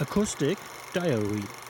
Acoustic Diary.